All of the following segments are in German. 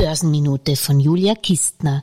Börsenminute von Julia Kistner.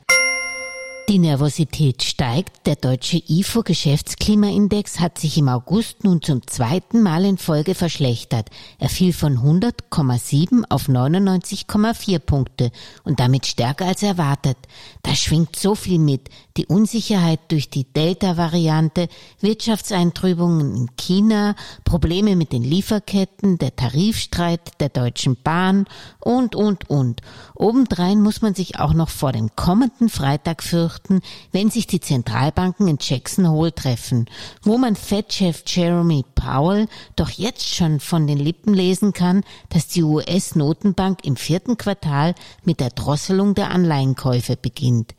Die Nervosität steigt. Der deutsche IFO-Geschäftsklimaindex hat sich im August nun zum zweiten Mal in Folge verschlechtert. Er fiel von 100,7 auf 99,4 Punkte und damit stärker als erwartet. Da schwingt so viel mit. Die Unsicherheit durch die Delta-Variante, Wirtschaftseintrübungen in China, Probleme mit den Lieferketten, der Tarifstreit der Deutschen Bahn und, und, und. Obendrein muss man sich auch noch vor dem kommenden Freitag fürchten, beobachten, wenn sich die Zentralbanken in Jackson Hole treffen, wo man Fed-Chef Jeremy Powell doch jetzt schon von den Lippen lesen kann, dass die US-Notenbank im vierten Quartal mit der Drosselung der Anleihenkäufe beginnt.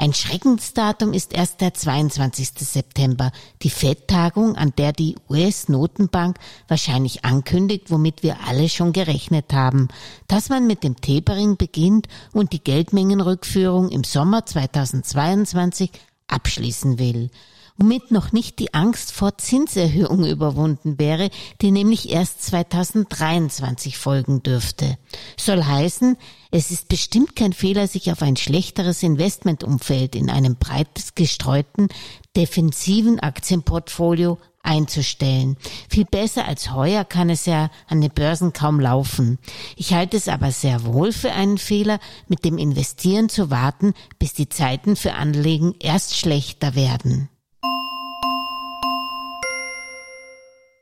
Ein Schreckensdatum ist erst der 22. September, die FED-Tagung, an der die US-Notenbank wahrscheinlich ankündigt, womit wir alle schon gerechnet haben, dass man mit dem Tapering beginnt und die Geldmengenrückführung im Sommer 2022 abschließen will womit noch nicht die Angst vor Zinserhöhung überwunden wäre, die nämlich erst 2023 folgen dürfte. Soll heißen, es ist bestimmt kein Fehler, sich auf ein schlechteres Investmentumfeld in einem breit gestreuten, defensiven Aktienportfolio einzustellen. Viel besser als heuer kann es ja an den Börsen kaum laufen. Ich halte es aber sehr wohl für einen Fehler, mit dem Investieren zu warten, bis die Zeiten für Anlegen erst schlechter werden.